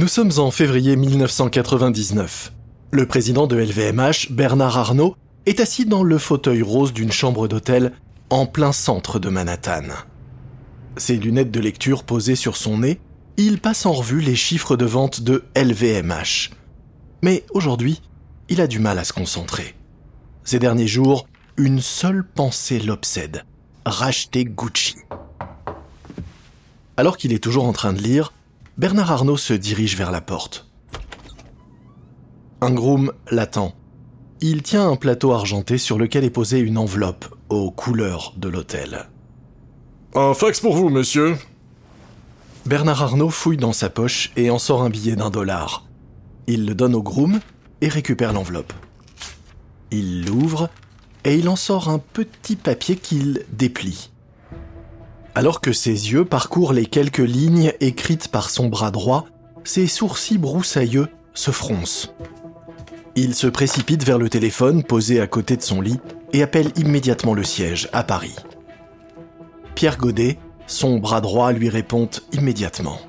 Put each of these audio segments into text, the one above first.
Nous sommes en février 1999. Le président de LVMH, Bernard Arnault, est assis dans le fauteuil rose d'une chambre d'hôtel en plein centre de Manhattan. Ses lunettes de lecture posées sur son nez, il passe en revue les chiffres de vente de LVMH. Mais aujourd'hui, il a du mal à se concentrer. Ces derniers jours, une seule pensée l'obsède. Racheter Gucci. Alors qu'il est toujours en train de lire, Bernard Arnault se dirige vers la porte. Un groom l'attend. Il tient un plateau argenté sur lequel est posée une enveloppe aux couleurs de l'hôtel. Un fax pour vous, monsieur. Bernard Arnault fouille dans sa poche et en sort un billet d'un dollar. Il le donne au groom et récupère l'enveloppe. Il l'ouvre et il en sort un petit papier qu'il déplie. Alors que ses yeux parcourent les quelques lignes écrites par son bras droit, ses sourcils broussailleux se froncent. Il se précipite vers le téléphone posé à côté de son lit et appelle immédiatement le siège à Paris. Pierre Godet, son bras droit, lui répond immédiatement.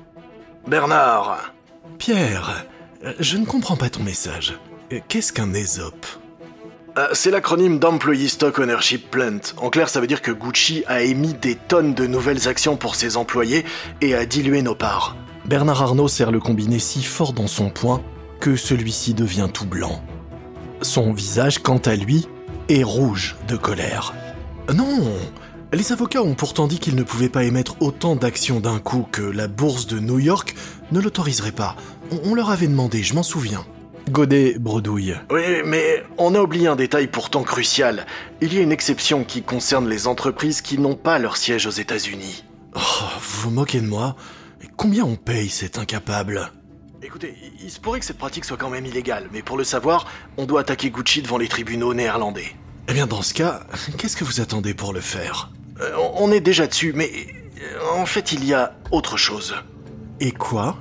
Bernard Pierre, je ne comprends pas ton message. Qu'est-ce qu'un ESOP euh, C'est l'acronyme d'Employee Stock Ownership Plant. En clair, ça veut dire que Gucci a émis des tonnes de nouvelles actions pour ses employés et a dilué nos parts. Bernard Arnault serre le combiné si fort dans son poing que celui-ci devient tout blanc. Son visage, quant à lui, est rouge de colère. Non Les avocats ont pourtant dit qu'ils ne pouvaient pas émettre autant d'actions d'un coup que la bourse de New York ne l'autoriserait pas. On leur avait demandé, je m'en souviens. Godet bredouille. Oui, mais on a oublié un détail pourtant crucial. Il y a une exception qui concerne les entreprises qui n'ont pas leur siège aux États-Unis. Oh, vous vous moquez de moi? Combien on paye cet incapable? Écoutez, il se pourrait que cette pratique soit quand même illégale, mais pour le savoir, on doit attaquer Gucci devant les tribunaux néerlandais. Eh bien, dans ce cas, qu'est-ce que vous attendez pour le faire? Euh, On est déjà dessus, mais euh, en fait, il y a autre chose. Et quoi?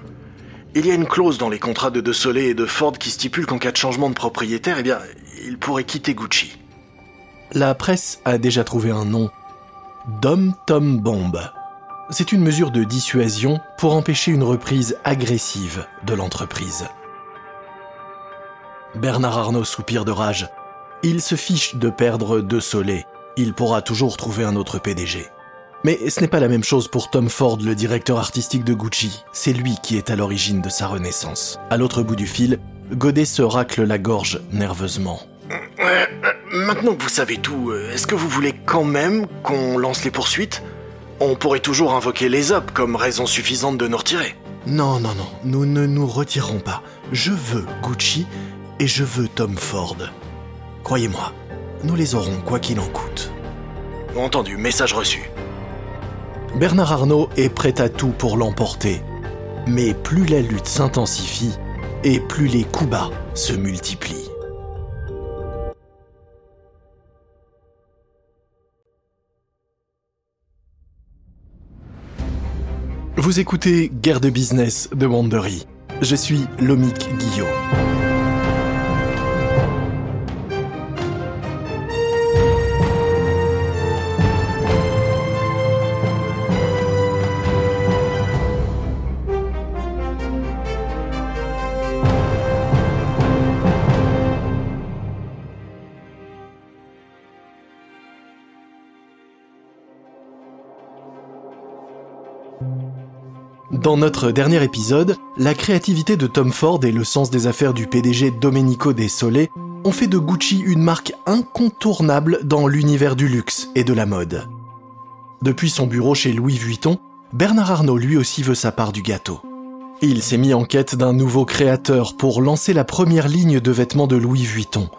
Il y a une clause dans les contrats de De Soleil et de Ford qui stipule qu'en cas de changement de propriétaire, eh bien, il pourrait quitter Gucci. La presse a déjà trouvé un nom. Dom Tom Bomb. C'est une mesure de dissuasion pour empêcher une reprise agressive de l'entreprise. Bernard Arnault soupire de rage. Il se fiche de perdre De Soleil. Il pourra toujours trouver un autre PDG. Mais ce n'est pas la même chose pour Tom Ford, le directeur artistique de Gucci. C'est lui qui est à l'origine de sa renaissance. À l'autre bout du fil, Godet se racle la gorge nerveusement. Euh, maintenant que vous savez tout, euh, est-ce que vous voulez quand même qu'on lance les poursuites? On pourrait toujours invoquer les op comme raison suffisante de nous retirer. Non, non, non, nous ne nous retirerons pas. Je veux Gucci et je veux Tom Ford. Croyez-moi, nous les aurons quoi qu'il en coûte. Entendu, message reçu. Bernard Arnault est prêt à tout pour l'emporter. Mais plus la lutte s'intensifie et plus les coups bas se multiplient. Vous écoutez Guerre de business de Wandery. Je suis Lomic Guillot. Dans notre dernier épisode, la créativité de Tom Ford et le sens des affaires du PDG Domenico De Sole ont fait de Gucci une marque incontournable dans l'univers du luxe et de la mode. Depuis son bureau chez Louis Vuitton, Bernard Arnault lui aussi veut sa part du gâteau. Il s'est mis en quête d'un nouveau créateur pour lancer la première ligne de vêtements de Louis Vuitton.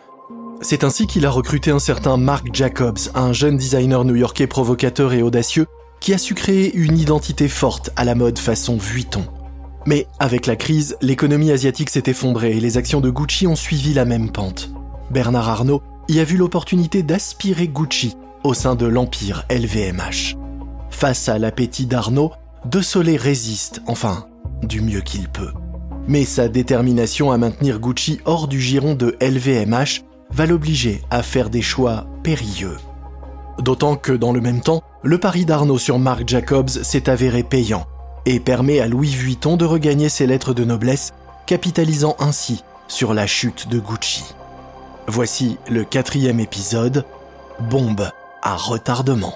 C'est ainsi qu'il a recruté un certain Mark Jacobs, un jeune designer new-yorkais provocateur et audacieux qui a su créer une identité forte à la mode façon Vuitton. Mais avec la crise, l'économie asiatique s'est effondrée et les actions de Gucci ont suivi la même pente. Bernard Arnault y a vu l'opportunité d'aspirer Gucci au sein de l'empire LVMH. Face à l'appétit d'Arnault, De Soleil résiste, enfin, du mieux qu'il peut. Mais sa détermination à maintenir Gucci hors du giron de LVMH va l'obliger à faire des choix périlleux. D'autant que dans le même temps, le pari d'Arnaud sur Marc Jacobs s'est avéré payant. et permet à Louis Vuitton de regagner ses lettres de noblesse, capitalisant ainsi sur la chute de Gucci. Voici le quatrième épisode, Bombe à retardement.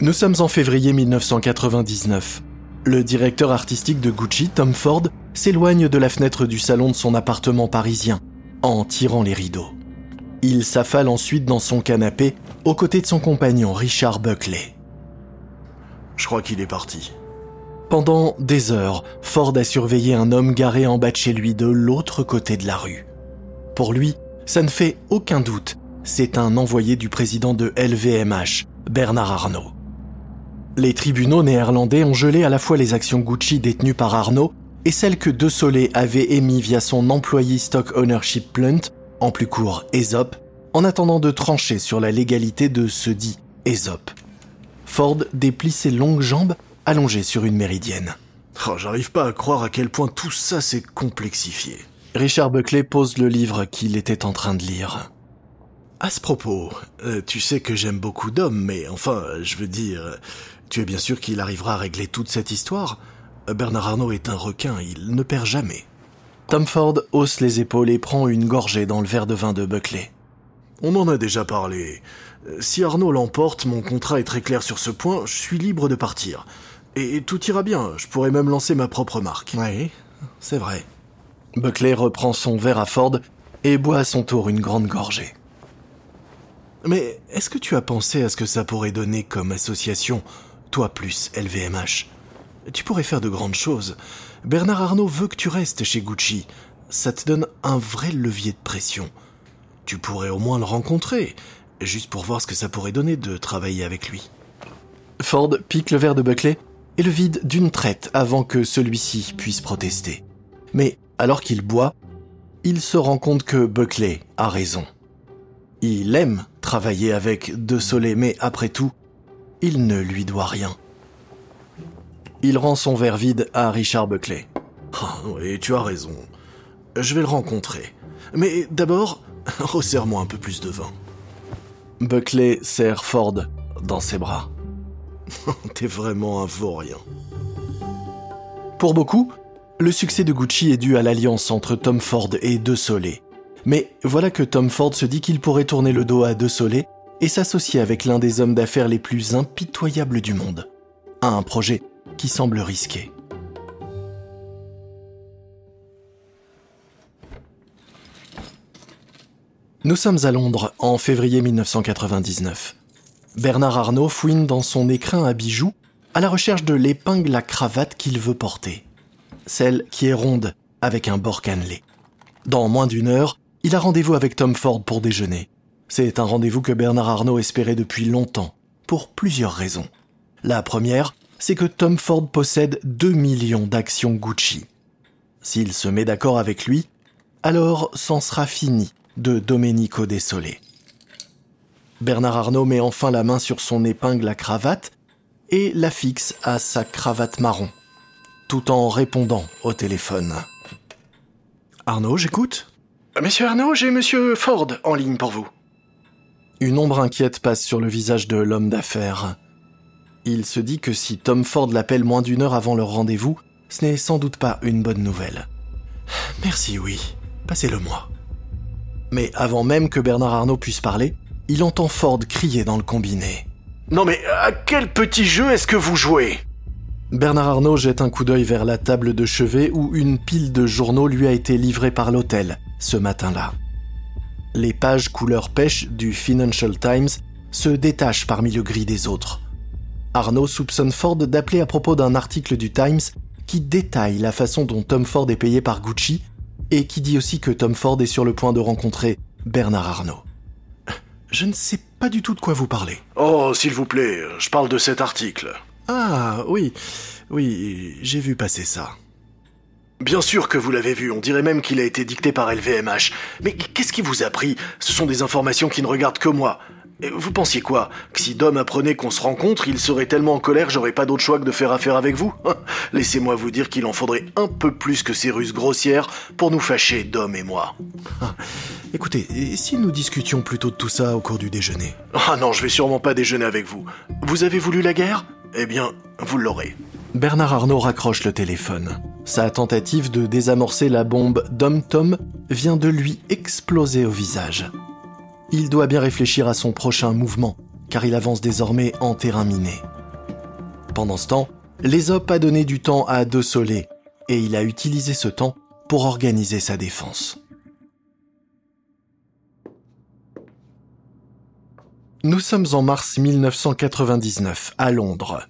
Nous sommes en février 1999. Le directeur artistique de Gucci, Tom Ford, s'éloigne de la fenêtre du salon de son appartement parisien, en tirant les rideaux. Il s'affale ensuite dans son canapé, aux côtés de son compagnon Richard Buckley. Je crois qu'il est parti. Pendant des heures, Ford a surveillé un homme garé en bas de chez lui de l'autre côté de la rue. Pour lui, ça ne fait aucun doute, c'est un envoyé du président de LVMH, Bernard Arnault. Les tribunaux néerlandais ont gelé à la fois les actions Gucci détenues par Arnault et celles que De Solé avait émises via son employé Stock Ownership Plant, en plus court ESOP, en attendant de trancher sur la légalité de ce dit ESOP. Ford déplie ses longues jambes allongées sur une méridienne. Oh, J'arrive pas à croire à quel point tout ça s'est complexifié. Richard Buckley pose le livre qu'il était en train de lire. À ce propos, euh, tu sais que j'aime beaucoup d'hommes, mais enfin, je veux dire, tu es bien sûr qu'il arrivera à régler toute cette histoire Bernard Arnault est un requin, il ne perd jamais. Tom Ford hausse les épaules et prend une gorgée dans le verre de vin de Buckley. On en a déjà parlé. Si Arnaud l'emporte, mon contrat est très clair sur ce point, je suis libre de partir. Et tout ira bien, je pourrais même lancer ma propre marque. Oui, c'est vrai. Buckley reprend son verre à Ford et boit à son tour une grande gorgée. Mais est-ce que tu as pensé à ce que ça pourrait donner comme association, toi plus LVMH Tu pourrais faire de grandes choses. Bernard Arnault veut que tu restes chez Gucci. Ça te donne un vrai levier de pression. Tu pourrais au moins le rencontrer, juste pour voir ce que ça pourrait donner de travailler avec lui. Ford pique le verre de Buckley et le vide d'une traite avant que celui-ci puisse protester. Mais alors qu'il boit, il se rend compte que Buckley a raison. Il aime travailler avec De Soleil, mais après tout, il ne lui doit rien. Il rend son verre vide à Richard Buckley. Oh, oui, tu as raison. Je vais le rencontrer. Mais d'abord, resserre-moi un peu plus de vin. Buckley serre Ford dans ses bras. T'es vraiment un vaurien. Pour beaucoup, le succès de Gucci est dû à l'alliance entre Tom Ford et De Soleil. Mais voilà que Tom Ford se dit qu'il pourrait tourner le dos à De Soleil et s'associer avec l'un des hommes d'affaires les plus impitoyables du monde. À un projet qui semble risqué. Nous sommes à Londres en février 1999. Bernard Arnault fouine dans son écrin à bijoux à la recherche de l'épingle à cravate qu'il veut porter. Celle qui est ronde avec un bord cannelé. Dans moins d'une heure, il a rendez-vous avec Tom Ford pour déjeuner. C'est un rendez-vous que Bernard Arnault espérait depuis longtemps, pour plusieurs raisons. La première, c'est que Tom Ford possède 2 millions d'actions Gucci. S'il se met d'accord avec lui, alors c'en sera fini de Domenico Desolé. Bernard Arnault met enfin la main sur son épingle à cravate et la fixe à sa cravate marron, tout en répondant au téléphone. Arnaud, j'écoute Monsieur Arnaud, j'ai Monsieur Ford en ligne pour vous. Une ombre inquiète passe sur le visage de l'homme d'affaires. Il se dit que si Tom Ford l'appelle moins d'une heure avant leur rendez-vous, ce n'est sans doute pas une bonne nouvelle. Merci, oui. Passez-le moi. Mais avant même que Bernard Arnault puisse parler, il entend Ford crier dans le combiné. Non mais à quel petit jeu est-ce que vous jouez? Bernard Arnault jette un coup d'œil vers la table de chevet où une pile de journaux lui a été livrée par l'hôtel ce matin-là. Les pages couleur pêche du Financial Times se détachent parmi le gris des autres. Arnaud soupçonne Ford d'appeler à propos d'un article du Times qui détaille la façon dont Tom Ford est payé par Gucci et qui dit aussi que Tom Ford est sur le point de rencontrer Bernard Arnault. Je ne sais pas du tout de quoi vous parlez. Oh, s'il vous plaît, je parle de cet article. Ah, oui, oui, j'ai vu passer ça. Bien sûr que vous l'avez vu, on dirait même qu'il a été dicté par LVMH. Mais qu'est-ce qui vous a pris? Ce sont des informations qui ne regardent que moi. Vous pensiez quoi? Que si Dom apprenait qu'on se rencontre, il serait tellement en colère j'aurais pas d'autre choix que de faire affaire avec vous? Laissez-moi vous dire qu'il en faudrait un peu plus que ces ruses grossières pour nous fâcher, Dom et moi. Écoutez, et si nous discutions plutôt de tout ça au cours du déjeuner? Ah non, je vais sûrement pas déjeuner avec vous. Vous avez voulu la guerre? Eh bien, vous l'aurez. Bernard Arnault raccroche le téléphone. Sa tentative de désamorcer la bombe Dom Tom vient de lui exploser au visage il doit bien réfléchir à son prochain mouvement, car il avance désormais en terrain miné. Pendant ce temps, l'Ésope a donné du temps à De et il a utilisé ce temps pour organiser sa défense. Nous sommes en mars 1999, à Londres.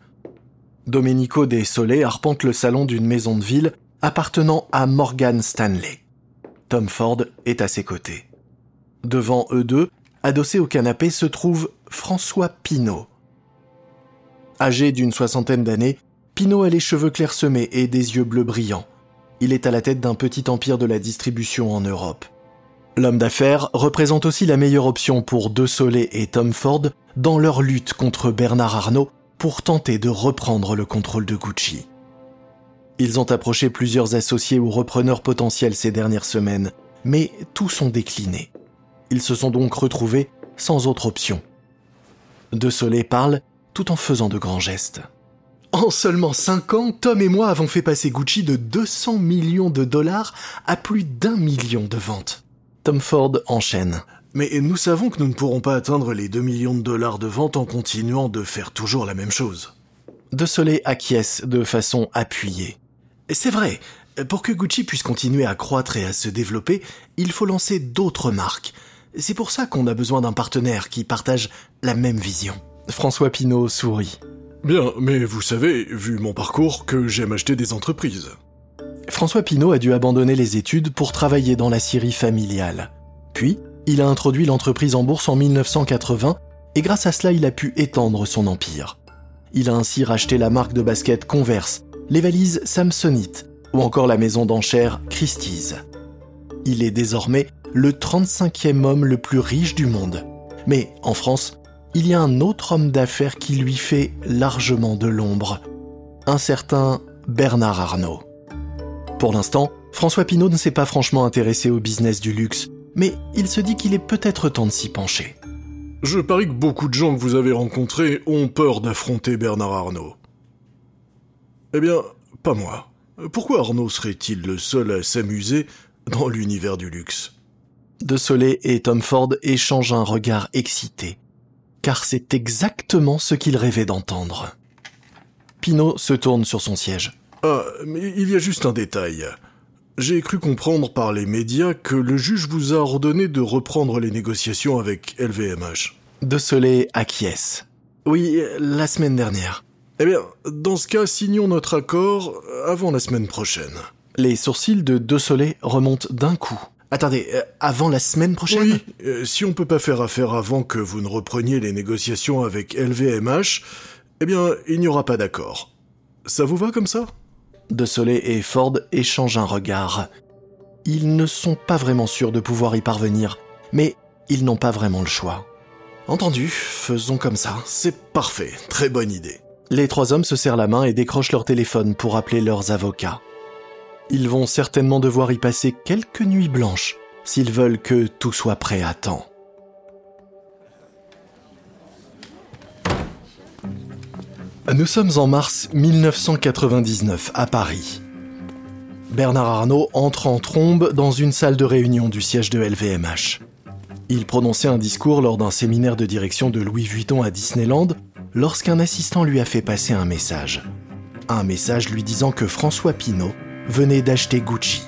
Domenico De Soleil arpente le salon d'une maison de ville appartenant à Morgan Stanley. Tom Ford est à ses côtés. Devant eux deux, adossé au canapé, se trouve François Pinault. Âgé d'une soixantaine d'années, Pinault a les cheveux clairsemés et des yeux bleus brillants. Il est à la tête d'un petit empire de la distribution en Europe. L'homme d'affaires représente aussi la meilleure option pour De Soleil et Tom Ford dans leur lutte contre Bernard Arnault pour tenter de reprendre le contrôle de Gucci. Ils ont approché plusieurs associés ou repreneurs potentiels ces dernières semaines, mais tous ont décliné. Ils se sont donc retrouvés sans autre option. De Soleil parle tout en faisant de grands gestes. En seulement 5 ans, Tom et moi avons fait passer Gucci de 200 millions de dollars à plus d'un million de ventes. Tom Ford enchaîne. Mais nous savons que nous ne pourrons pas atteindre les 2 millions de dollars de ventes en continuant de faire toujours la même chose. De Soleil acquiesce de façon appuyée. C'est vrai, pour que Gucci puisse continuer à croître et à se développer, il faut lancer d'autres marques, c'est pour ça qu'on a besoin d'un partenaire qui partage la même vision. François Pinault sourit. Bien, mais vous savez, vu mon parcours, que j'aime acheter des entreprises. François Pinault a dû abandonner les études pour travailler dans la Syrie familiale. Puis, il a introduit l'entreprise en bourse en 1980 et grâce à cela, il a pu étendre son empire. Il a ainsi racheté la marque de basket Converse, les valises Samsonite ou encore la maison d'enchères Christie's. Il est désormais le 35e homme le plus riche du monde. Mais en France, il y a un autre homme d'affaires qui lui fait largement de l'ombre. Un certain Bernard Arnault. Pour l'instant, François Pinault ne s'est pas franchement intéressé au business du luxe, mais il se dit qu'il est peut-être temps de s'y pencher. Je parie que beaucoup de gens que vous avez rencontrés ont peur d'affronter Bernard Arnault. Eh bien, pas moi. Pourquoi Arnault serait-il le seul à s'amuser dans l'univers du luxe? De Soleil et Tom Ford échangent un regard excité, car c'est exactement ce qu'ils rêvaient d'entendre. Pinot se tourne sur son siège. Ah, mais il y a juste un détail. J'ai cru comprendre par les médias que le juge vous a ordonné de reprendre les négociations avec LVMH. De Soleil acquiesce. Oui, la semaine dernière. Eh bien, dans ce cas, signons notre accord avant la semaine prochaine. Les sourcils de De Soleil remontent d'un coup. Attendez, euh, avant la semaine prochaine? Oui, euh, si on peut pas faire affaire avant que vous ne repreniez les négociations avec LVMH, eh bien, il n'y aura pas d'accord. Ça vous va comme ça? De Soleil et Ford échangent un regard. Ils ne sont pas vraiment sûrs de pouvoir y parvenir, mais ils n'ont pas vraiment le choix. Entendu, faisons comme ça, c'est parfait, très bonne idée. Les trois hommes se serrent la main et décrochent leur téléphone pour appeler leurs avocats. Ils vont certainement devoir y passer quelques nuits blanches s'ils veulent que tout soit prêt à temps. Nous sommes en mars 1999 à Paris. Bernard Arnault entre en trombe dans une salle de réunion du siège de LVMH. Il prononçait un discours lors d'un séminaire de direction de Louis Vuitton à Disneyland lorsqu'un assistant lui a fait passer un message. Un message lui disant que François Pinault venait d'acheter Gucci.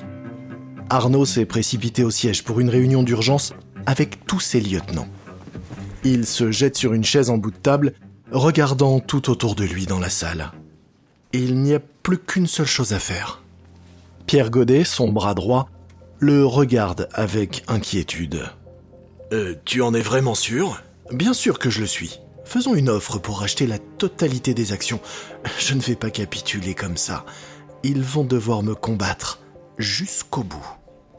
Arnaud s'est précipité au siège pour une réunion d'urgence avec tous ses lieutenants. Il se jette sur une chaise en bout de table, regardant tout autour de lui dans la salle. Il n'y a plus qu'une seule chose à faire. Pierre Godet, son bras droit, le regarde avec inquiétude. Euh, tu en es vraiment sûr? Bien sûr que je le suis. Faisons une offre pour acheter la totalité des actions. Je ne vais pas capituler comme ça ils vont devoir me combattre jusqu'au bout.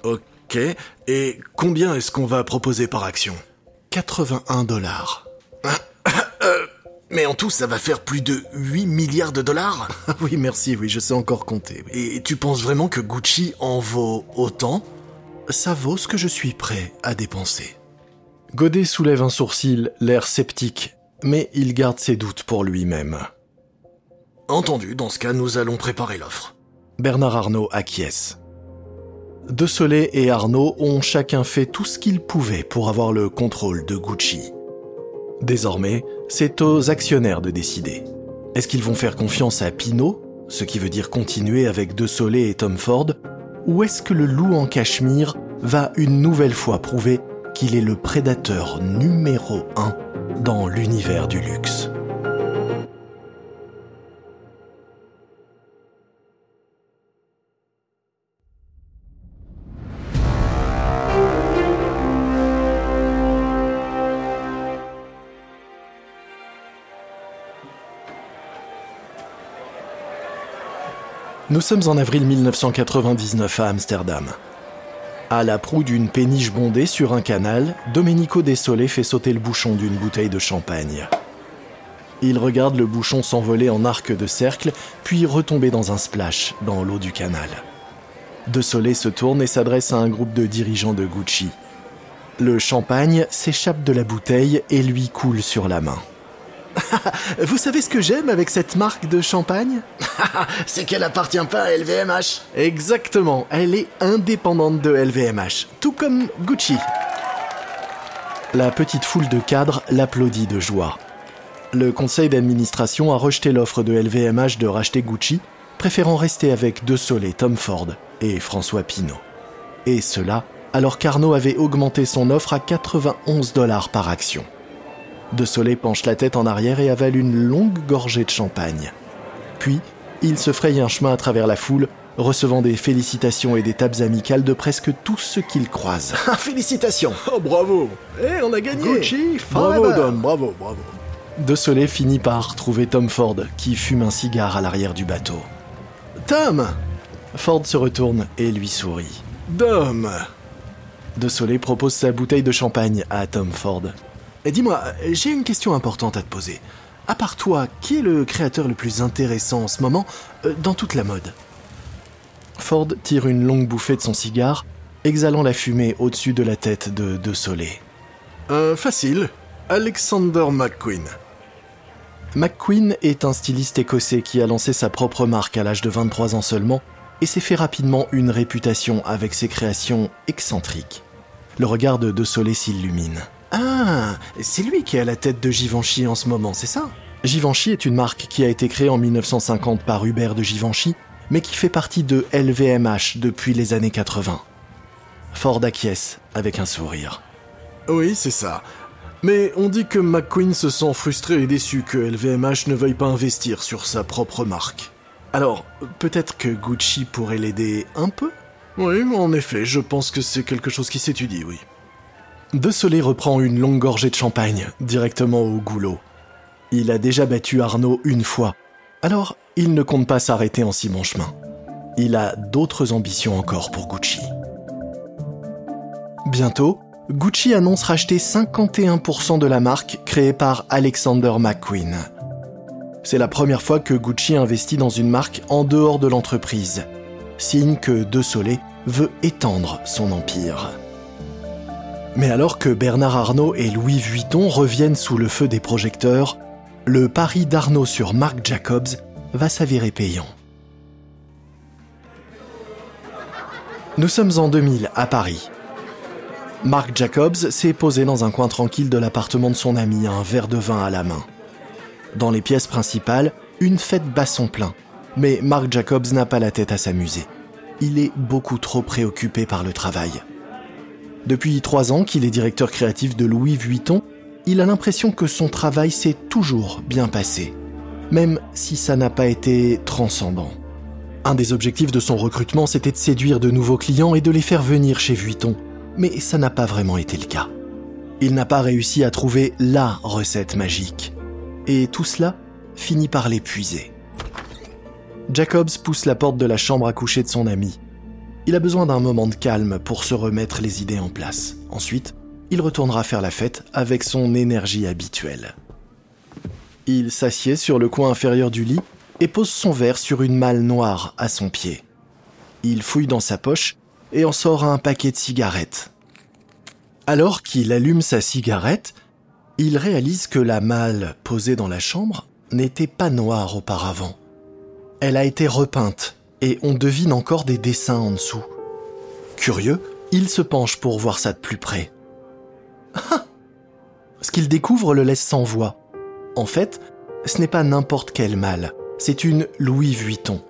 Ok, et combien est-ce qu'on va proposer par action? 81 dollars. Mais en tout, ça va faire plus de 8 milliards de dollars Oui, merci, oui, je sais encore compter. Et tu penses vraiment que Gucci en vaut autant? Ça vaut ce que je suis prêt à dépenser. Godet soulève un sourcil, l'air sceptique, mais il garde ses doutes pour lui-même. Entendu, dans ce cas, nous allons préparer l'offre. Bernard Arnault acquiesce. De Soleil et Arnaud ont chacun fait tout ce qu'ils pouvaient pour avoir le contrôle de Gucci. Désormais, c'est aux actionnaires de décider. Est-ce qu'ils vont faire confiance à Pinot, ce qui veut dire continuer avec De Soleil et Tom Ford, ou est-ce que le loup en cachemire va une nouvelle fois prouver qu'il est le prédateur numéro un dans l'univers du luxe? Nous sommes en avril 1999 à Amsterdam. À la proue d'une péniche bondée sur un canal, Domenico Desolé fait sauter le bouchon d'une bouteille de champagne. Il regarde le bouchon s'envoler en arc de cercle, puis retomber dans un splash dans l'eau du canal. Desolé se tourne et s'adresse à un groupe de dirigeants de Gucci. Le champagne s'échappe de la bouteille et lui coule sur la main. Vous savez ce que j'aime avec cette marque de champagne C'est qu'elle appartient pas à LVMH. Exactement, elle est indépendante de LVMH, tout comme Gucci. La petite foule de cadres l'applaudit de joie. Le conseil d'administration a rejeté l'offre de LVMH de racheter Gucci, préférant rester avec De Soleil, Tom Ford et François Pinault. Et cela alors qu'Arnaud avait augmenté son offre à 91 dollars par action. De Soleil penche la tête en arrière et avale une longue gorgée de champagne. Puis, il se fraye un chemin à travers la foule, recevant des félicitations et des tapes amicales de presque tous ceux qu'il croise. Félicitations Oh bravo Eh, on a gagné Gucci Bravo Dom, bravo, bravo De Soleil finit par trouver Tom Ford, qui fume un cigare à l'arrière du bateau. Tom Ford se retourne et lui sourit. Dom De Soleil propose sa bouteille de champagne à Tom Ford. Dis-moi, j'ai une question importante à te poser. À part toi, qui est le créateur le plus intéressant en ce moment euh, dans toute la mode? Ford tire une longue bouffée de son cigare, exhalant la fumée au-dessus de la tête de De Soleil. Euh, facile. Alexander McQueen. McQueen est un styliste écossais qui a lancé sa propre marque à l'âge de 23 ans seulement et s'est fait rapidement une réputation avec ses créations excentriques. Le regard de De Soleil s'illumine. Ah, c'est lui qui est à la tête de Givenchy en ce moment, c'est ça? Givenchy est une marque qui a été créée en 1950 par Hubert de Givenchy, mais qui fait partie de LVMH depuis les années 80. Ford acquiesce avec un sourire. Oui, c'est ça. Mais on dit que McQueen se sent frustré et déçu que LVMH ne veuille pas investir sur sa propre marque. Alors, peut-être que Gucci pourrait l'aider un peu? Oui, en effet, je pense que c'est quelque chose qui s'étudie, oui. De Soleil reprend une longue gorgée de champagne, directement au goulot. Il a déjà battu Arnaud une fois, alors il ne compte pas s'arrêter en si bon chemin. Il a d'autres ambitions encore pour Gucci. Bientôt, Gucci annonce racheter 51% de la marque créée par Alexander McQueen. C'est la première fois que Gucci investit dans une marque en dehors de l'entreprise, signe que De Soleil veut étendre son empire. Mais alors que Bernard Arnault et Louis Vuitton reviennent sous le feu des projecteurs, le pari d'Arnault sur Marc Jacobs va s'avérer payant. Nous sommes en 2000 à Paris. Marc Jacobs s'est posé dans un coin tranquille de l'appartement de son ami, un verre de vin à la main. Dans les pièces principales, une fête bat son plein. Mais Marc Jacobs n'a pas la tête à s'amuser. Il est beaucoup trop préoccupé par le travail. Depuis trois ans qu'il est directeur créatif de Louis Vuitton, il a l'impression que son travail s'est toujours bien passé, même si ça n'a pas été transcendant. Un des objectifs de son recrutement, c'était de séduire de nouveaux clients et de les faire venir chez Vuitton, mais ça n'a pas vraiment été le cas. Il n'a pas réussi à trouver LA recette magique. Et tout cela finit par l'épuiser. Jacobs pousse la porte de la chambre à coucher de son ami il a besoin d'un moment de calme pour se remettre les idées en place. Ensuite, il retournera faire la fête avec son énergie habituelle. Il s'assied sur le coin inférieur du lit et pose son verre sur une malle noire à son pied. Il fouille dans sa poche et en sort un paquet de cigarettes. Alors qu'il allume sa cigarette, il réalise que la malle posée dans la chambre n'était pas noire auparavant. Elle a été repeinte et on devine encore des dessins en dessous. Curieux, il se penche pour voir ça de plus près. Ah Ce qu'il découvre le laisse sans voix. En fait, ce n'est pas n'importe quelle malle, c'est une Louis Vuitton.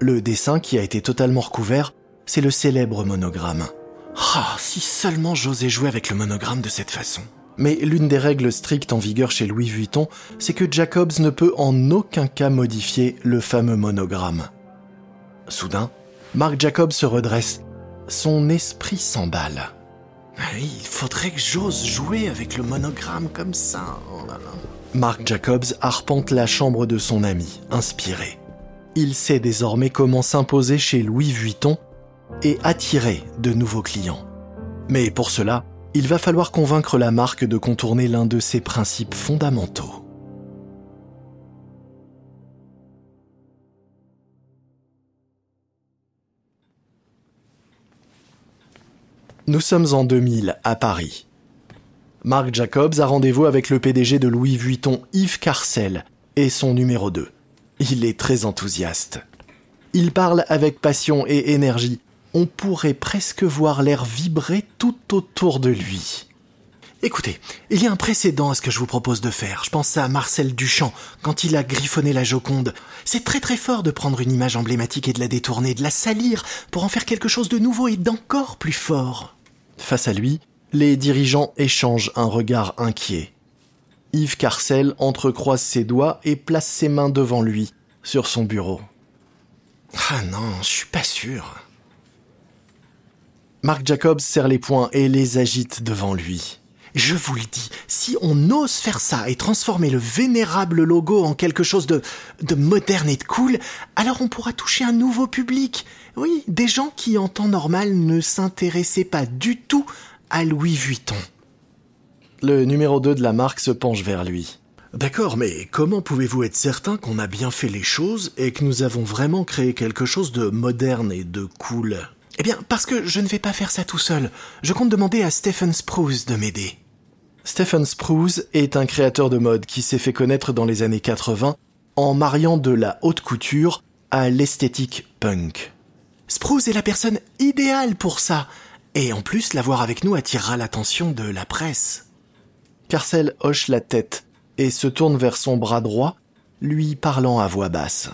Le dessin qui a été totalement recouvert, c'est le célèbre monogramme. Ah, si seulement j'osais jouer avec le monogramme de cette façon. Mais l'une des règles strictes en vigueur chez Louis Vuitton, c'est que Jacobs ne peut en aucun cas modifier le fameux monogramme. Soudain, Marc Jacobs se redresse. Son esprit s'emballe. Il faudrait que j'ose jouer avec le monogramme comme ça. Oh Mark Jacobs arpente la chambre de son ami, inspiré. Il sait désormais comment s'imposer chez Louis Vuitton et attirer de nouveaux clients. Mais pour cela, il va falloir convaincre la marque de contourner l'un de ses principes fondamentaux. Nous sommes en 2000 à Paris. Marc Jacobs a rendez-vous avec le PDG de Louis Vuitton Yves Carcel et son numéro 2. Il est très enthousiaste. Il parle avec passion et énergie on pourrait presque voir l'air vibrer tout autour de lui. Écoutez, il y a un précédent à ce que je vous propose de faire. Je pense à Marcel Duchamp, quand il a griffonné la Joconde. C'est très très fort de prendre une image emblématique et de la détourner, de la salir, pour en faire quelque chose de nouveau et d'encore plus fort. Face à lui, les dirigeants échangent un regard inquiet. Yves Carcel entrecroise ses doigts et place ses mains devant lui, sur son bureau. Ah non, je suis pas sûr. Marc Jacobs serre les poings et les agite devant lui. Je vous le dis, si on ose faire ça et transformer le vénérable logo en quelque chose de, de moderne et de cool, alors on pourra toucher un nouveau public. Oui, des gens qui en temps normal ne s'intéressaient pas du tout à Louis Vuitton. Le numéro 2 de la marque se penche vers lui. D'accord, mais comment pouvez-vous être certain qu'on a bien fait les choses et que nous avons vraiment créé quelque chose de moderne et de cool? Eh bien, parce que je ne vais pas faire ça tout seul. Je compte demander à Stephen Spruce de m'aider. Stephen Spruce est un créateur de mode qui s'est fait connaître dans les années 80 en mariant de la haute couture à l'esthétique punk. Spruce est la personne idéale pour ça. Et en plus, l'avoir avec nous attirera l'attention de la presse. Carcel hoche la tête et se tourne vers son bras droit, lui parlant à voix basse.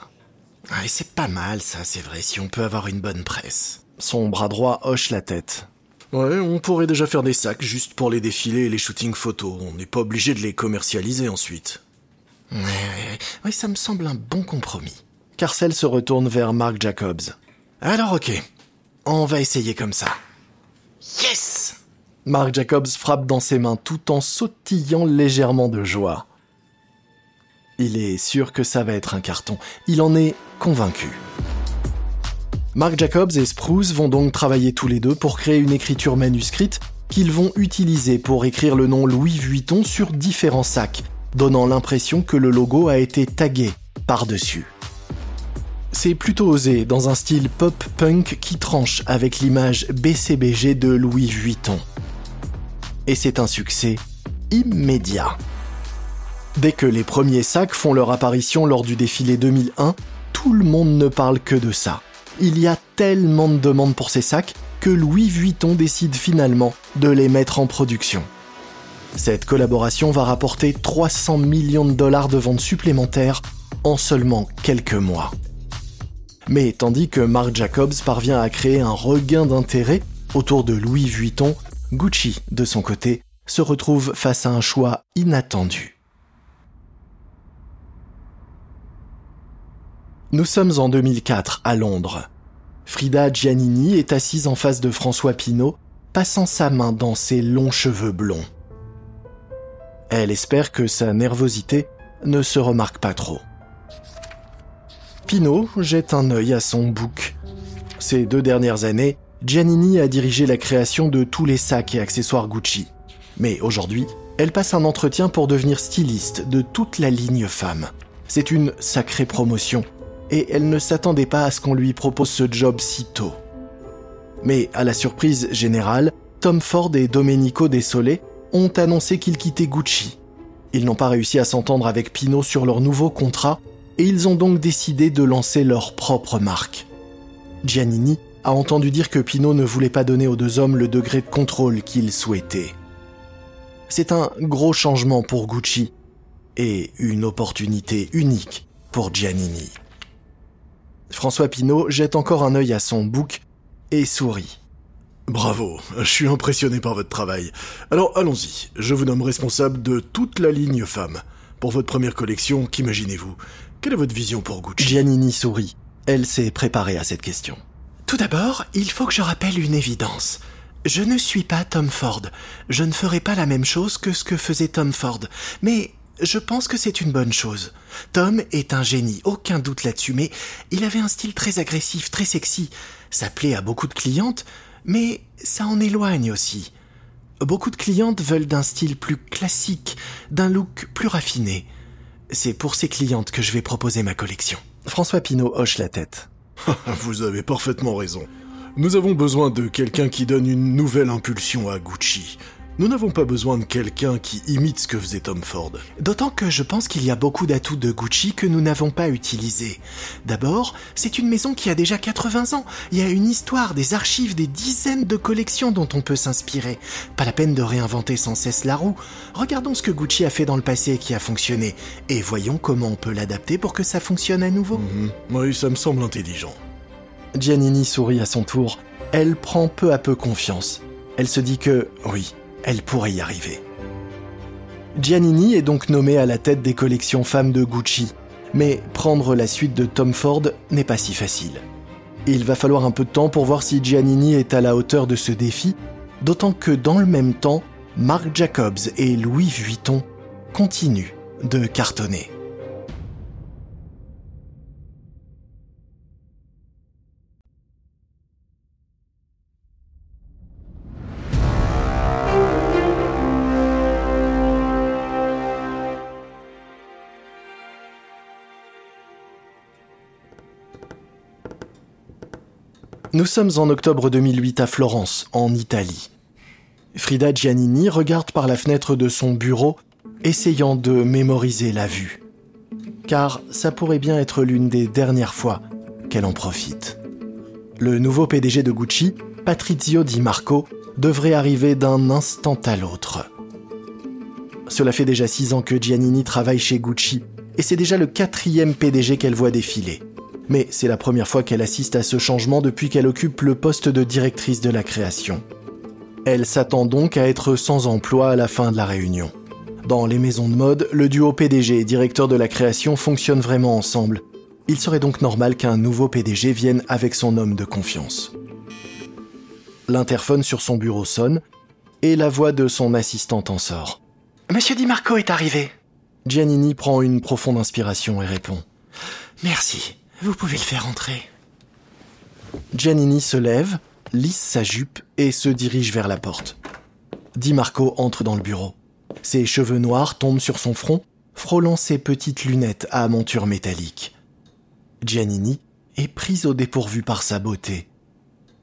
Ah, c'est pas mal ça, c'est vrai, si on peut avoir une bonne presse. Son bras droit hoche la tête. Ouais, on pourrait déjà faire des sacs juste pour les défilés et les shootings photos. On n'est pas obligé de les commercialiser ensuite. Ouais, ça me semble un bon compromis. Carcel se retourne vers Mark Jacobs. Alors ok, on va essayer comme ça. Yes Mark Jacobs frappe dans ses mains tout en sautillant légèrement de joie. Il est sûr que ça va être un carton. Il en est convaincu. Mark Jacobs et Spruce vont donc travailler tous les deux pour créer une écriture manuscrite qu'ils vont utiliser pour écrire le nom Louis Vuitton sur différents sacs, donnant l'impression que le logo a été tagué par-dessus. C'est plutôt osé dans un style pop-punk qui tranche avec l'image BCBG de Louis Vuitton. Et c'est un succès immédiat. Dès que les premiers sacs font leur apparition lors du défilé 2001, tout le monde ne parle que de ça. Il y a tellement de demandes pour ces sacs que Louis Vuitton décide finalement de les mettre en production. Cette collaboration va rapporter 300 millions de dollars de ventes supplémentaires en seulement quelques mois. Mais tandis que Marc Jacobs parvient à créer un regain d'intérêt autour de Louis Vuitton, Gucci, de son côté, se retrouve face à un choix inattendu. Nous sommes en 2004 à Londres. Frida Giannini est assise en face de François Pinault, passant sa main dans ses longs cheveux blonds. Elle espère que sa nervosité ne se remarque pas trop. Pinault jette un œil à son bouc. Ces deux dernières années, Giannini a dirigé la création de tous les sacs et accessoires Gucci. Mais aujourd'hui, elle passe un entretien pour devenir styliste de toute la ligne femme. C'est une sacrée promotion, et elle ne s'attendait pas à ce qu'on lui propose ce job si tôt. Mais à la surprise générale, Tom Ford et Domenico Desolé ont annoncé qu'ils quittaient Gucci. Ils n'ont pas réussi à s'entendre avec Pino sur leur nouveau contrat et ils ont donc décidé de lancer leur propre marque. Giannini a entendu dire que Pino ne voulait pas donner aux deux hommes le degré de contrôle qu'ils souhaitaient. C'est un gros changement pour Gucci et une opportunité unique pour Giannini. François Pinault jette encore un œil à son bouc et sourit. Bravo, je suis impressionné par votre travail. Alors allons-y, je vous nomme responsable de toute la ligne femme. Pour votre première collection, qu'imaginez-vous? Quelle est votre vision pour Gucci? Giannini sourit. Elle s'est préparée à cette question. Tout d'abord, il faut que je rappelle une évidence. Je ne suis pas Tom Ford. Je ne ferai pas la même chose que ce que faisait Tom Ford. Mais je pense que c'est une bonne chose. Tom est un génie, aucun doute là-dessus, mais il avait un style très agressif, très sexy. Ça plaît à beaucoup de clientes, mais ça en éloigne aussi. Beaucoup de clientes veulent d'un style plus classique, d'un look plus raffiné. C'est pour ces clientes que je vais proposer ma collection. François Pinault hoche la tête. Vous avez parfaitement raison. Nous avons besoin de quelqu'un qui donne une nouvelle impulsion à Gucci. Nous n'avons pas besoin de quelqu'un qui imite ce que faisait Tom Ford. D'autant que je pense qu'il y a beaucoup d'atouts de Gucci que nous n'avons pas utilisés. D'abord, c'est une maison qui a déjà 80 ans. Il y a une histoire, des archives, des dizaines de collections dont on peut s'inspirer. Pas la peine de réinventer sans cesse la roue. Regardons ce que Gucci a fait dans le passé et qui a fonctionné. Et voyons comment on peut l'adapter pour que ça fonctionne à nouveau. Mhm. Oui, ça me semble intelligent. Giannini sourit à son tour. Elle prend peu à peu confiance. Elle se dit que, oui, elle pourrait y arriver. Giannini est donc nommé à la tête des collections femmes de Gucci, mais prendre la suite de Tom Ford n'est pas si facile. Il va falloir un peu de temps pour voir si Giannini est à la hauteur de ce défi, d'autant que dans le même temps, Marc Jacobs et Louis Vuitton continuent de cartonner. Nous sommes en octobre 2008 à Florence, en Italie. Frida Giannini regarde par la fenêtre de son bureau, essayant de mémoriser la vue. Car ça pourrait bien être l'une des dernières fois qu'elle en profite. Le nouveau PDG de Gucci, Patrizio Di Marco, devrait arriver d'un instant à l'autre. Cela fait déjà six ans que Giannini travaille chez Gucci, et c'est déjà le quatrième PDG qu'elle voit défiler mais c'est la première fois qu'elle assiste à ce changement depuis qu'elle occupe le poste de directrice de la création. Elle s'attend donc à être sans emploi à la fin de la réunion. Dans les maisons de mode, le duo PDG et directeur de la création fonctionnent vraiment ensemble. Il serait donc normal qu'un nouveau PDG vienne avec son homme de confiance. L'interphone sur son bureau sonne et la voix de son assistante en sort. Monsieur Di Marco est arrivé. Giannini prend une profonde inspiration et répond. Merci. Vous pouvez le faire entrer. Giannini se lève, lisse sa jupe et se dirige vers la porte. Di Marco entre dans le bureau. Ses cheveux noirs tombent sur son front, frôlant ses petites lunettes à monture métallique. Giannini est prise au dépourvu par sa beauté.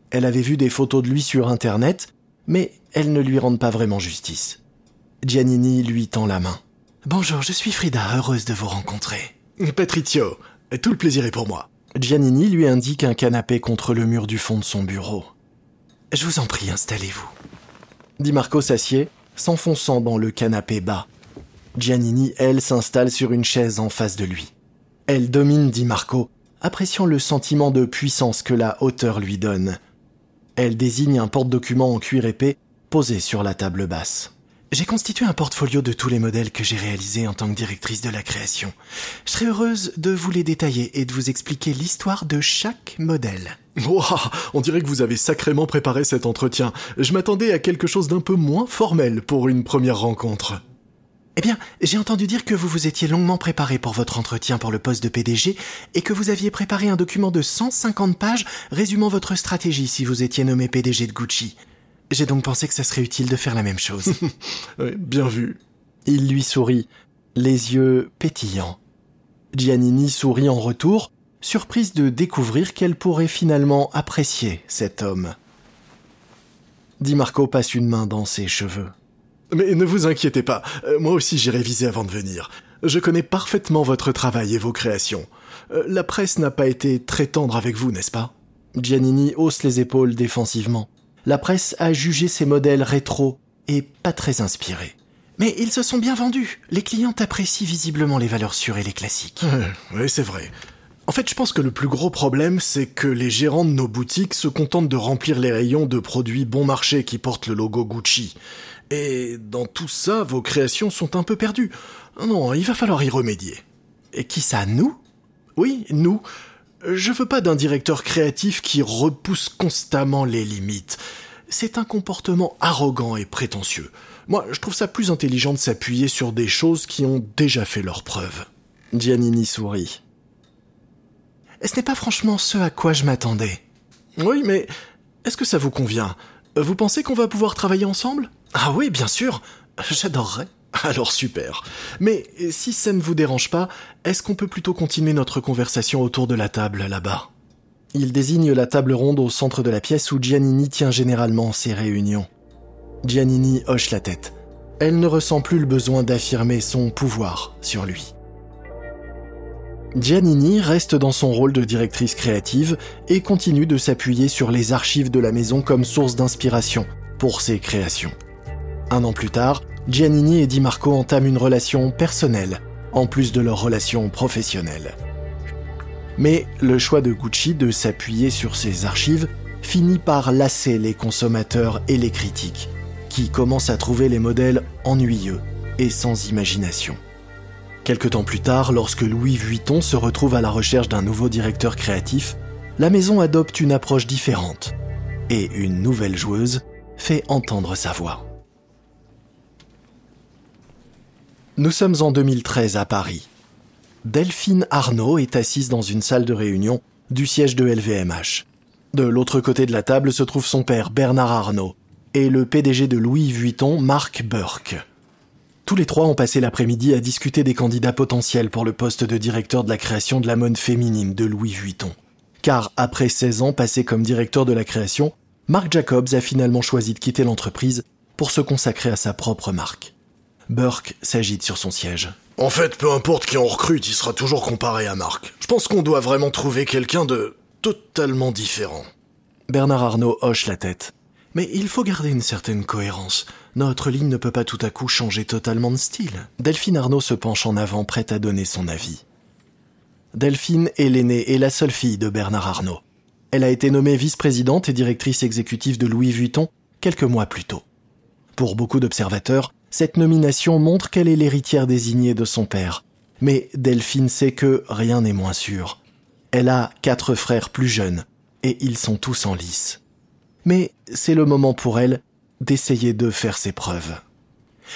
Elle avait vu des photos de lui sur Internet, mais elles ne lui rendent pas vraiment justice. Giannini lui tend la main. Bonjour, je suis Frida, heureuse de vous rencontrer. Tout le plaisir est pour moi. Giannini lui indique un canapé contre le mur du fond de son bureau. Je vous en prie, installez-vous. Di Marco s'assied, s'enfonçant dans le canapé bas. Giannini, elle, s'installe sur une chaise en face de lui. Elle domine Di Marco, appréciant le sentiment de puissance que la hauteur lui donne. Elle désigne un porte-document en cuir épais posé sur la table basse. J'ai constitué un portfolio de tous les modèles que j'ai réalisés en tant que directrice de la création. Je serais heureuse de vous les détailler et de vous expliquer l'histoire de chaque modèle. Wow, on dirait que vous avez sacrément préparé cet entretien. Je m'attendais à quelque chose d'un peu moins formel pour une première rencontre. Eh bien, j'ai entendu dire que vous vous étiez longuement préparé pour votre entretien pour le poste de PDG et que vous aviez préparé un document de 150 pages résumant votre stratégie si vous étiez nommé PDG de Gucci. J'ai donc pensé que ça serait utile de faire la même chose. bien vu. Il lui sourit, les yeux pétillants. Giannini sourit en retour, surprise de découvrir qu'elle pourrait finalement apprécier cet homme. Di Marco passe une main dans ses cheveux. Mais ne vous inquiétez pas, euh, moi aussi j'ai révisé avant de venir. Je connais parfaitement votre travail et vos créations. Euh, la presse n'a pas été très tendre avec vous, n'est-ce pas? Giannini hausse les épaules défensivement. La presse a jugé ces modèles rétro et pas très inspirés. Mais ils se sont bien vendus. Les clients apprécient visiblement les valeurs sûres et les classiques. oui, c'est vrai. En fait, je pense que le plus gros problème, c'est que les gérants de nos boutiques se contentent de remplir les rayons de produits bon marché qui portent le logo Gucci. Et dans tout ça, vos créations sont un peu perdues. Non, il va falloir y remédier. Et qui ça, nous? Oui, nous. Je veux pas d'un directeur créatif qui repousse constamment les limites. C'est un comportement arrogant et prétentieux. Moi, je trouve ça plus intelligent de s'appuyer sur des choses qui ont déjà fait leurs preuves. Giannini sourit. Ce n'est pas franchement ce à quoi je m'attendais. Oui, mais est-ce que ça vous convient? Vous pensez qu'on va pouvoir travailler ensemble? Ah oui, bien sûr. J'adorerais. Alors super. Mais si ça ne vous dérange pas, est-ce qu'on peut plutôt continuer notre conversation autour de la table là-bas? Il désigne la table ronde au centre de la pièce où Giannini tient généralement ses réunions. Giannini hoche la tête. Elle ne ressent plus le besoin d'affirmer son pouvoir sur lui. Giannini reste dans son rôle de directrice créative et continue de s'appuyer sur les archives de la maison comme source d'inspiration pour ses créations. Un an plus tard, Giannini et Di Marco entament une relation personnelle, en plus de leur relation professionnelle. Mais le choix de Gucci de s'appuyer sur ses archives finit par lasser les consommateurs et les critiques, qui commencent à trouver les modèles ennuyeux et sans imagination. Quelque temps plus tard, lorsque Louis Vuitton se retrouve à la recherche d'un nouveau directeur créatif, la maison adopte une approche différente, et une nouvelle joueuse fait entendre sa voix. Nous sommes en 2013 à Paris. Delphine Arnaud est assise dans une salle de réunion du siège de LVMH. De l'autre côté de la table se trouve son père Bernard Arnaud et le PDG de Louis Vuitton, Marc Burke. Tous les trois ont passé l'après-midi à discuter des candidats potentiels pour le poste de directeur de la création de la mode féminine de Louis Vuitton. Car après 16 ans passés comme directeur de la création, Marc Jacobs a finalement choisi de quitter l'entreprise pour se consacrer à sa propre marque. Burke s'agite sur son siège. En fait, peu importe qui on recrute, il sera toujours comparé à Marc. Je pense qu'on doit vraiment trouver quelqu'un de totalement différent. Bernard Arnault hoche la tête. Mais il faut garder une certaine cohérence. Notre ligne ne peut pas tout à coup changer totalement de style. Delphine Arnaud se penche en avant, prête à donner son avis. Delphine est l'aînée et la seule fille de Bernard Arnault. Elle a été nommée vice-présidente et directrice exécutive de Louis Vuitton quelques mois plus tôt. Pour beaucoup d'observateurs, cette nomination montre qu'elle est l'héritière désignée de son père. Mais Delphine sait que rien n'est moins sûr. Elle a quatre frères plus jeunes, et ils sont tous en lice. Mais c'est le moment pour elle d'essayer de faire ses preuves.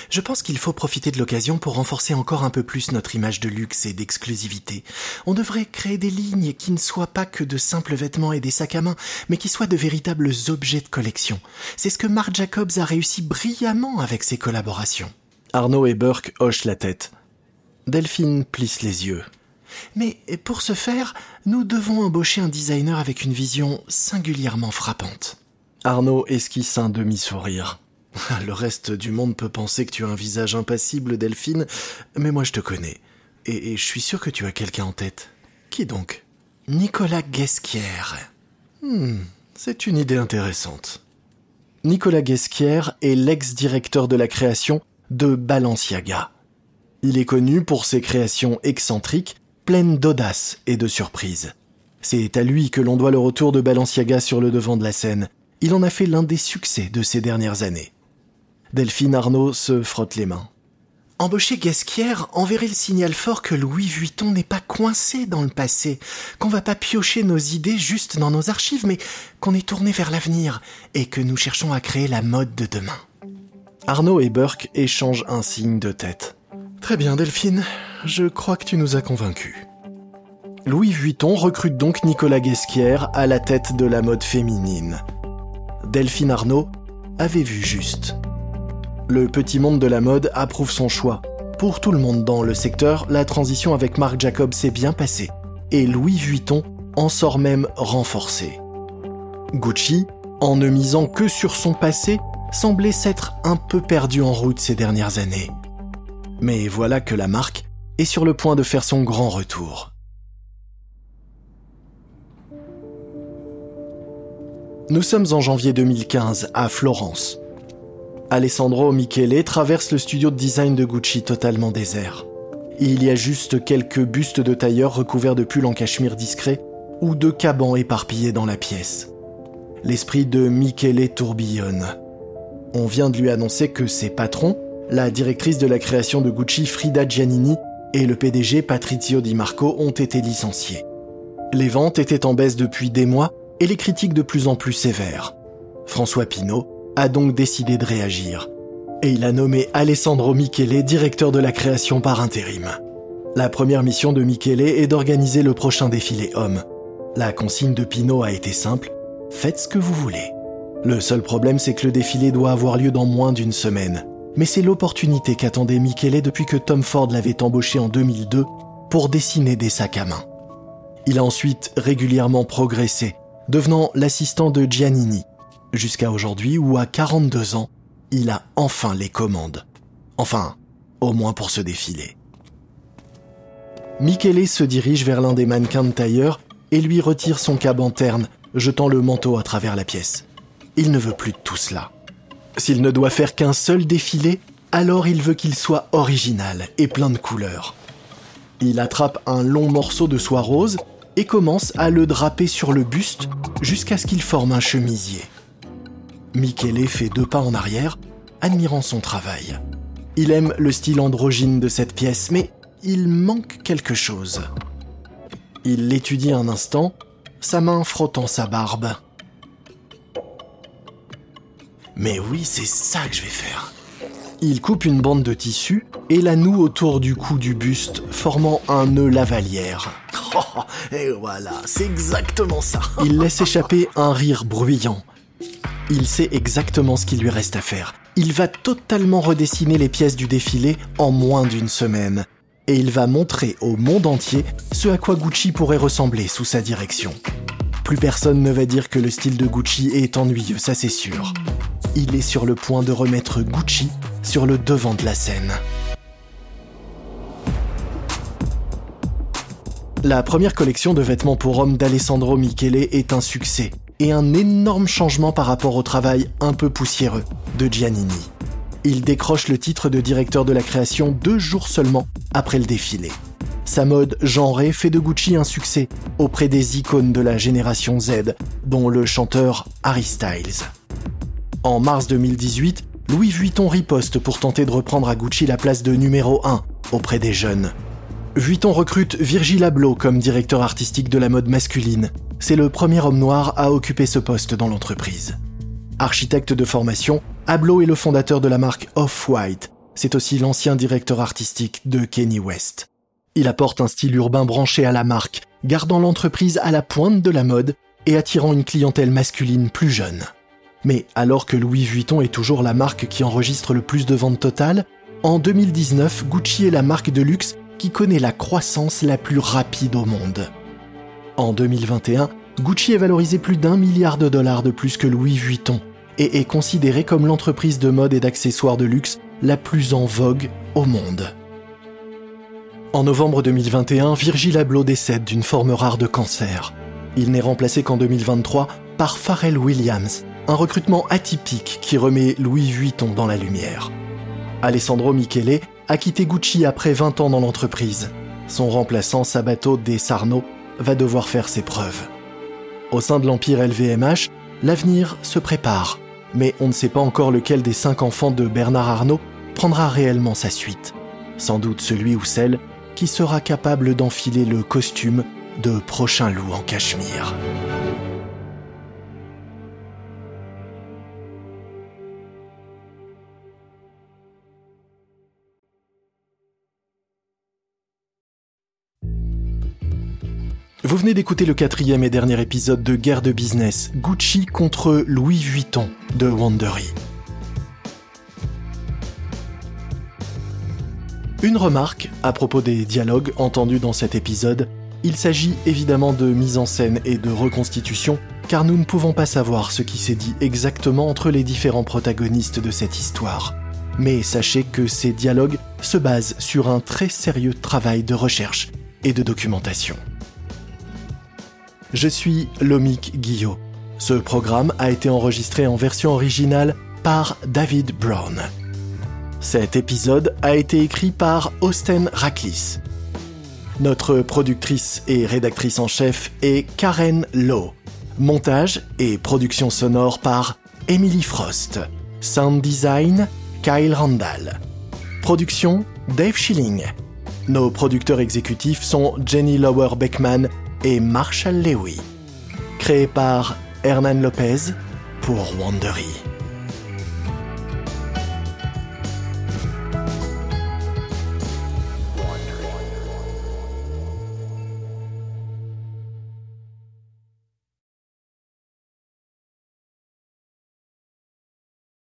Je pense qu'il faut profiter de l'occasion pour renforcer encore un peu plus notre image de luxe et d'exclusivité. On devrait créer des lignes qui ne soient pas que de simples vêtements et des sacs à main, mais qui soient de véritables objets de collection. C'est ce que Marc Jacobs a réussi brillamment avec ses collaborations. Arnaud et Burke hochent la tête. Delphine plisse les yeux. Mais pour ce faire, nous devons embaucher un designer avec une vision singulièrement frappante. Arnaud esquisse un demi-sourire. Le reste du monde peut penser que tu as un visage impassible, Delphine, mais moi je te connais. Et, je suis sûr que tu as quelqu'un en tête. Qui donc? Nicolas Guesquière. Hmm, c'est une idée intéressante. Nicolas Guesquière est l'ex-directeur de la création de Balenciaga. Il est connu pour ses créations excentriques, pleines d'audace et de surprise. C'est à lui que l'on doit le retour de Balenciaga sur le devant de la scène. Il en a fait l'un des succès de ces dernières années. Delphine Arnaud se frotte les mains. Embaucher Gasquière enverrait le signal fort que Louis Vuitton n'est pas coincé dans le passé, qu'on va pas piocher nos idées juste dans nos archives, mais qu'on est tourné vers l'avenir et que nous cherchons à créer la mode de demain. Arnaud et Burke échangent un signe de tête. Très bien, Delphine, je crois que tu nous as convaincus. Louis Vuitton recrute donc Nicolas Guesquière à la tête de la mode féminine. Delphine Arnaud avait vu juste. Le petit monde de la mode approuve son choix. Pour tout le monde dans le secteur, la transition avec Marc Jacob s'est bien passée, et Louis Vuitton en sort même renforcé. Gucci, en ne misant que sur son passé, semblait s'être un peu perdu en route ces dernières années. Mais voilà que la marque est sur le point de faire son grand retour. Nous sommes en janvier 2015 à Florence. Alessandro Michele traverse le studio de design de Gucci totalement désert. Il y a juste quelques bustes de tailleurs recouverts de pulls en cachemire discret ou de cabans éparpillés dans la pièce. L'esprit de Michele tourbillonne. On vient de lui annoncer que ses patrons, la directrice de la création de Gucci Frida Giannini et le PDG Patrizio Di Marco ont été licenciés. Les ventes étaient en baisse depuis des mois et les critiques de plus en plus sévères. François Pinault a donc décidé de réagir. Et il a nommé Alessandro Michele directeur de la création par intérim. La première mission de Michele est d'organiser le prochain défilé homme. La consigne de Pinault a été simple, faites ce que vous voulez. Le seul problème c'est que le défilé doit avoir lieu dans moins d'une semaine. Mais c'est l'opportunité qu'attendait Michele depuis que Tom Ford l'avait embauché en 2002 pour dessiner des sacs à main. Il a ensuite régulièrement progressé, devenant l'assistant de Giannini, jusqu'à aujourd'hui où à 42 ans, il a enfin les commandes. Enfin, au moins pour ce défilé. Michele se dirige vers l'un des mannequins de tailleur et lui retire son caban terne, jetant le manteau à travers la pièce. Il ne veut plus de tout cela. S'il ne doit faire qu'un seul défilé, alors il veut qu'il soit original et plein de couleurs. Il attrape un long morceau de soie rose et commence à le draper sur le buste jusqu'à ce qu'il forme un chemisier. Michele fait deux pas en arrière, admirant son travail. Il aime le style androgyne de cette pièce, mais il manque quelque chose. Il l'étudie un instant, sa main frottant sa barbe. Mais oui, c'est ça que je vais faire. Il coupe une bande de tissu et la noue autour du cou du buste, formant un nœud lavalière. Oh, et voilà, c'est exactement ça. Il laisse échapper un rire bruyant. Il sait exactement ce qu'il lui reste à faire. Il va totalement redessiner les pièces du défilé en moins d'une semaine. Et il va montrer au monde entier ce à quoi Gucci pourrait ressembler sous sa direction. Plus personne ne va dire que le style de Gucci est ennuyeux, ça c'est sûr. Il est sur le point de remettre Gucci sur le devant de la scène. La première collection de vêtements pour hommes d'Alessandro Michele est un succès et un énorme changement par rapport au travail un peu poussiéreux de Giannini. Il décroche le titre de directeur de la création deux jours seulement après le défilé. Sa mode genrée fait de Gucci un succès auprès des icônes de la génération Z, dont le chanteur Harry Styles. En mars 2018, Louis Vuitton riposte pour tenter de reprendre à Gucci la place de numéro 1 auprès des jeunes. Vuitton recrute Virgil Abloh comme directeur artistique de la mode masculine. C'est le premier homme noir à occuper ce poste dans l'entreprise. Architecte de formation, Abloh est le fondateur de la marque Off-White. C'est aussi l'ancien directeur artistique de Kenny West. Il apporte un style urbain branché à la marque, gardant l'entreprise à la pointe de la mode et attirant une clientèle masculine plus jeune. Mais alors que Louis Vuitton est toujours la marque qui enregistre le plus de ventes totales, en 2019, Gucci est la marque de luxe qui connaît la croissance la plus rapide au monde. En 2021, Gucci est valorisé plus d'un milliard de dollars de plus que Louis Vuitton et est considéré comme l'entreprise de mode et d'accessoires de luxe la plus en vogue au monde. En novembre 2021, Virgil Abloh décède d'une forme rare de cancer. Il n'est remplacé qu'en 2023 par Pharrell Williams, un recrutement atypique qui remet Louis Vuitton dans la lumière. Alessandro Michele a quitté Gucci après 20 ans dans l'entreprise. Son remplaçant Sabato De Sarno va devoir faire ses preuves. Au sein de l'empire LVMH, l'avenir se prépare, mais on ne sait pas encore lequel des cinq enfants de Bernard Arnault prendra réellement sa suite. Sans doute celui ou celle qui sera capable d'enfiler le costume de prochain loup en cachemire. Vous venez d'écouter le quatrième et dernier épisode de Guerre de business, Gucci contre Louis Vuitton. de Wandery. Une remarque à propos des dialogues entendus dans cet épisode, il s'agit évidemment de mise en scène et de reconstitution, car nous ne pouvons pas savoir ce qui s'est dit exactement entre les différents protagonistes de cette histoire. Mais sachez que ces dialogues se basent sur un très sérieux travail de recherche et de documentation. Je suis Lomik Guillot. Ce programme a été enregistré en version originale par David Brown. Cet épisode a été écrit par Austen Raklis. Notre productrice et rédactrice en chef est Karen Lowe. Montage et production sonore par Emily Frost. Sound design, Kyle Randall. Production, Dave Schilling. Nos producteurs exécutifs sont Jenny Lower Beckman et Marshall Lewy. Créé par Hernan Lopez pour Wandery.